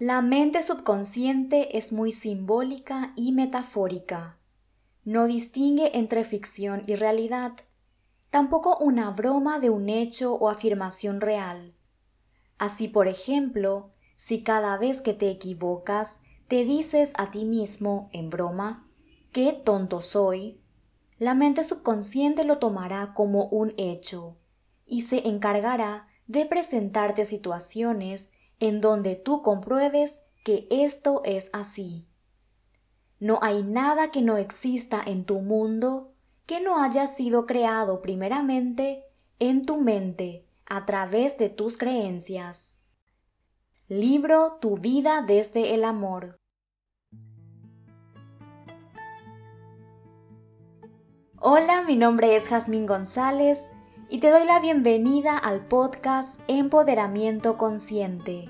La mente subconsciente es muy simbólica y metafórica. No distingue entre ficción y realidad, tampoco una broma de un hecho o afirmación real. Así, por ejemplo, si cada vez que te equivocas te dices a ti mismo, en broma, qué tonto soy, la mente subconsciente lo tomará como un hecho y se encargará de presentarte situaciones en donde tú compruebes que esto es así. No hay nada que no exista en tu mundo que no haya sido creado primeramente en tu mente a través de tus creencias. Libro Tu vida desde el amor. Hola, mi nombre es Jazmín González y te doy la bienvenida al podcast Empoderamiento Consciente,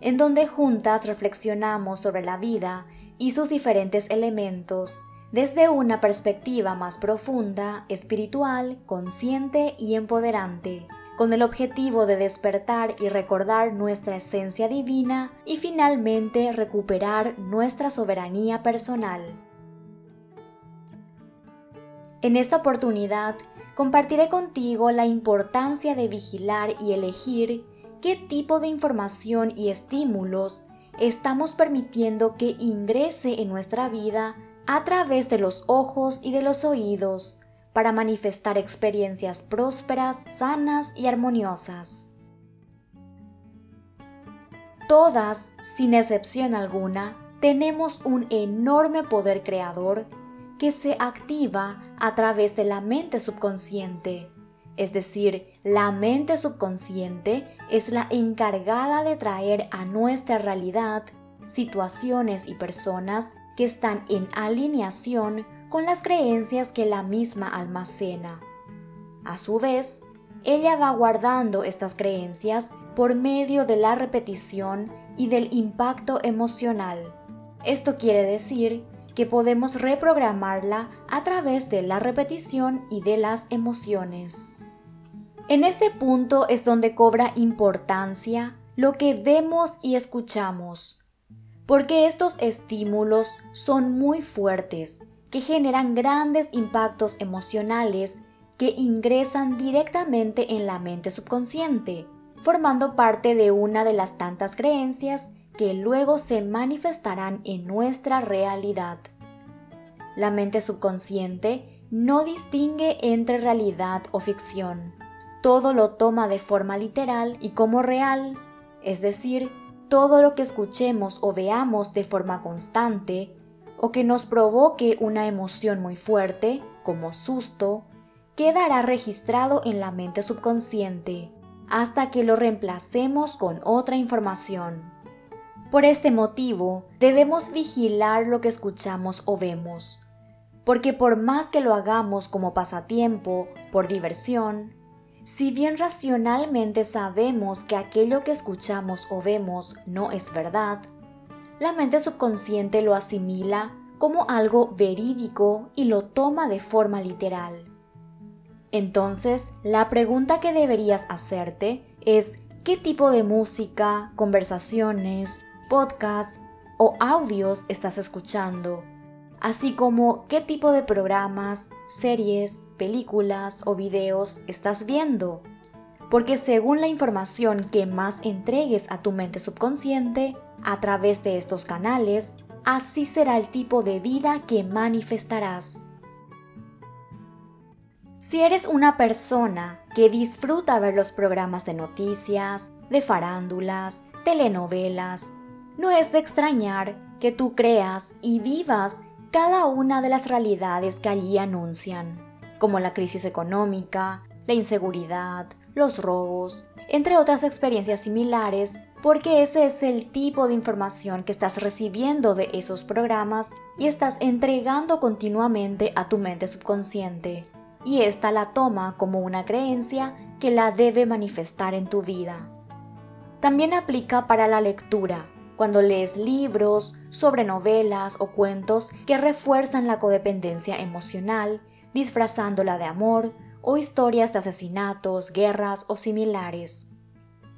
en donde juntas reflexionamos sobre la vida y sus diferentes elementos desde una perspectiva más profunda, espiritual, consciente y empoderante, con el objetivo de despertar y recordar nuestra esencia divina y finalmente recuperar nuestra soberanía personal. En esta oportunidad compartiré contigo la importancia de vigilar y elegir qué tipo de información y estímulos estamos permitiendo que ingrese en nuestra vida a través de los ojos y de los oídos para manifestar experiencias prósperas, sanas y armoniosas. Todas, sin excepción alguna, tenemos un enorme poder creador que se activa a través de la mente subconsciente. Es decir, la mente subconsciente es la encargada de traer a nuestra realidad situaciones y personas que están en alineación con las creencias que la misma almacena. A su vez, ella va guardando estas creencias por medio de la repetición y del impacto emocional. Esto quiere decir que podemos reprogramarla a través de la repetición y de las emociones. En este punto es donde cobra importancia lo que vemos y escuchamos, porque estos estímulos son muy fuertes, que generan grandes impactos emocionales que ingresan directamente en la mente subconsciente, formando parte de una de las tantas creencias que luego se manifestarán en nuestra realidad. La mente subconsciente no distingue entre realidad o ficción. Todo lo toma de forma literal y como real, es decir, todo lo que escuchemos o veamos de forma constante o que nos provoque una emoción muy fuerte, como susto, quedará registrado en la mente subconsciente hasta que lo reemplacemos con otra información. Por este motivo, debemos vigilar lo que escuchamos o vemos, porque por más que lo hagamos como pasatiempo, por diversión, si bien racionalmente sabemos que aquello que escuchamos o vemos no es verdad, la mente subconsciente lo asimila como algo verídico y lo toma de forma literal. Entonces, la pregunta que deberías hacerte es ¿qué tipo de música, conversaciones, podcasts o audios estás escuchando, así como qué tipo de programas, series, películas o videos estás viendo. Porque según la información que más entregues a tu mente subconsciente a través de estos canales, así será el tipo de vida que manifestarás. Si eres una persona que disfruta ver los programas de noticias, de farándulas, telenovelas, no es de extrañar que tú creas y vivas cada una de las realidades que allí anuncian, como la crisis económica, la inseguridad, los robos, entre otras experiencias similares, porque ese es el tipo de información que estás recibiendo de esos programas y estás entregando continuamente a tu mente subconsciente, y esta la toma como una creencia que la debe manifestar en tu vida. También aplica para la lectura, cuando lees libros sobre novelas o cuentos que refuerzan la codependencia emocional, disfrazándola de amor, o historias de asesinatos, guerras o similares.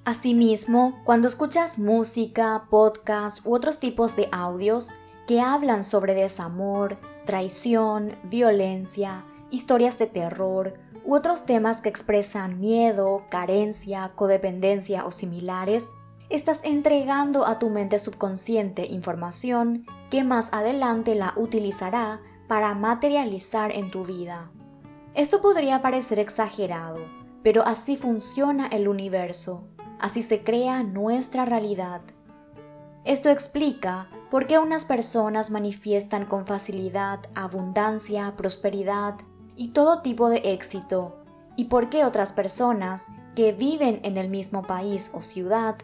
Asimismo, cuando escuchas música, podcast u otros tipos de audios que hablan sobre desamor, traición, violencia, historias de terror u otros temas que expresan miedo, carencia, codependencia o similares, estás entregando a tu mente subconsciente información que más adelante la utilizará para materializar en tu vida. Esto podría parecer exagerado, pero así funciona el universo Así se crea nuestra realidad. Esto explica por qué unas personas manifiestan con facilidad abundancia, prosperidad y todo tipo de éxito, y por qué otras personas que viven en el mismo país o ciudad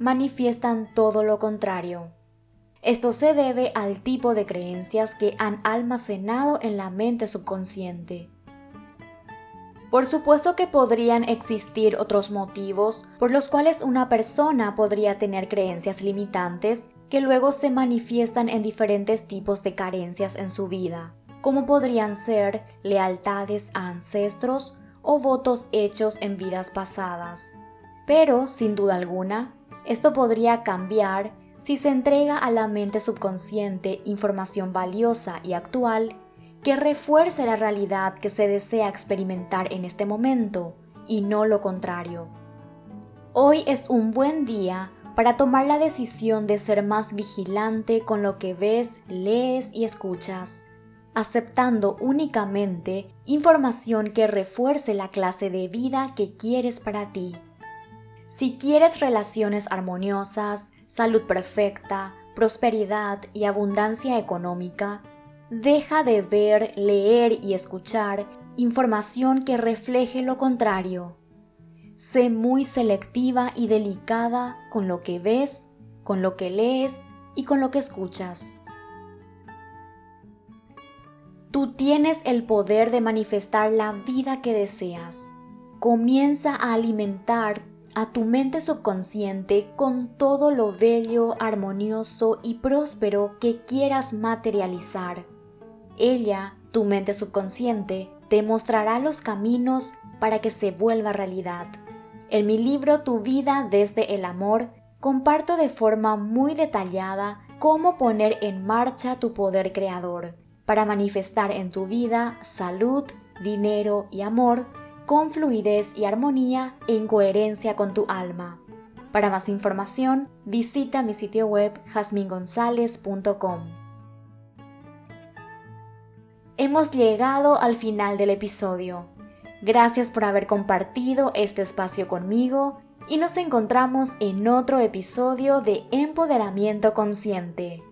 manifiestan todo lo contrario. Esto se debe al tipo de creencias que han almacenado en la mente subconsciente. Por supuesto que podrían existir otros motivos por los cuales una persona podría tener creencias limitantes que luego se manifiestan en diferentes tipos de carencias en su vida, como podrían ser lealtades a ancestros o votos hechos en vidas pasadas. Pero, sin duda alguna, esto podría cambiar si se entrega a la mente subconsciente información valiosa y actual que refuerce la realidad que se desea experimentar en este momento y no lo contrario. Hoy es un buen día para tomar la decisión de ser más vigilante con lo que ves, lees y escuchas, aceptando únicamente información que refuerce la clase de vida que quieres para ti. Si quieres relaciones armoniosas, salud perfecta, prosperidad y abundancia económica, deja de ver, leer y escuchar información que refleje lo contrario. Sé muy selectiva y delicada con lo que ves, con lo que lees y con lo que escuchas. Tú tienes el poder de manifestar la vida que deseas. Comienza a alimentar a tu mente subconsciente con todo lo bello, armonioso y próspero que quieras materializar. Ella, tu mente subconsciente, te mostrará los caminos para que se vuelva realidad. En mi libro Tu vida desde el amor, comparto de forma muy detallada cómo poner en marcha tu poder creador para manifestar en tu vida salud, dinero y amor con fluidez y armonía en coherencia con tu alma. Para más información, visita mi sitio web jasmingonzalez.com. Hemos llegado al final del episodio. Gracias por haber compartido este espacio conmigo y nos encontramos en otro episodio de Empoderamiento Consciente.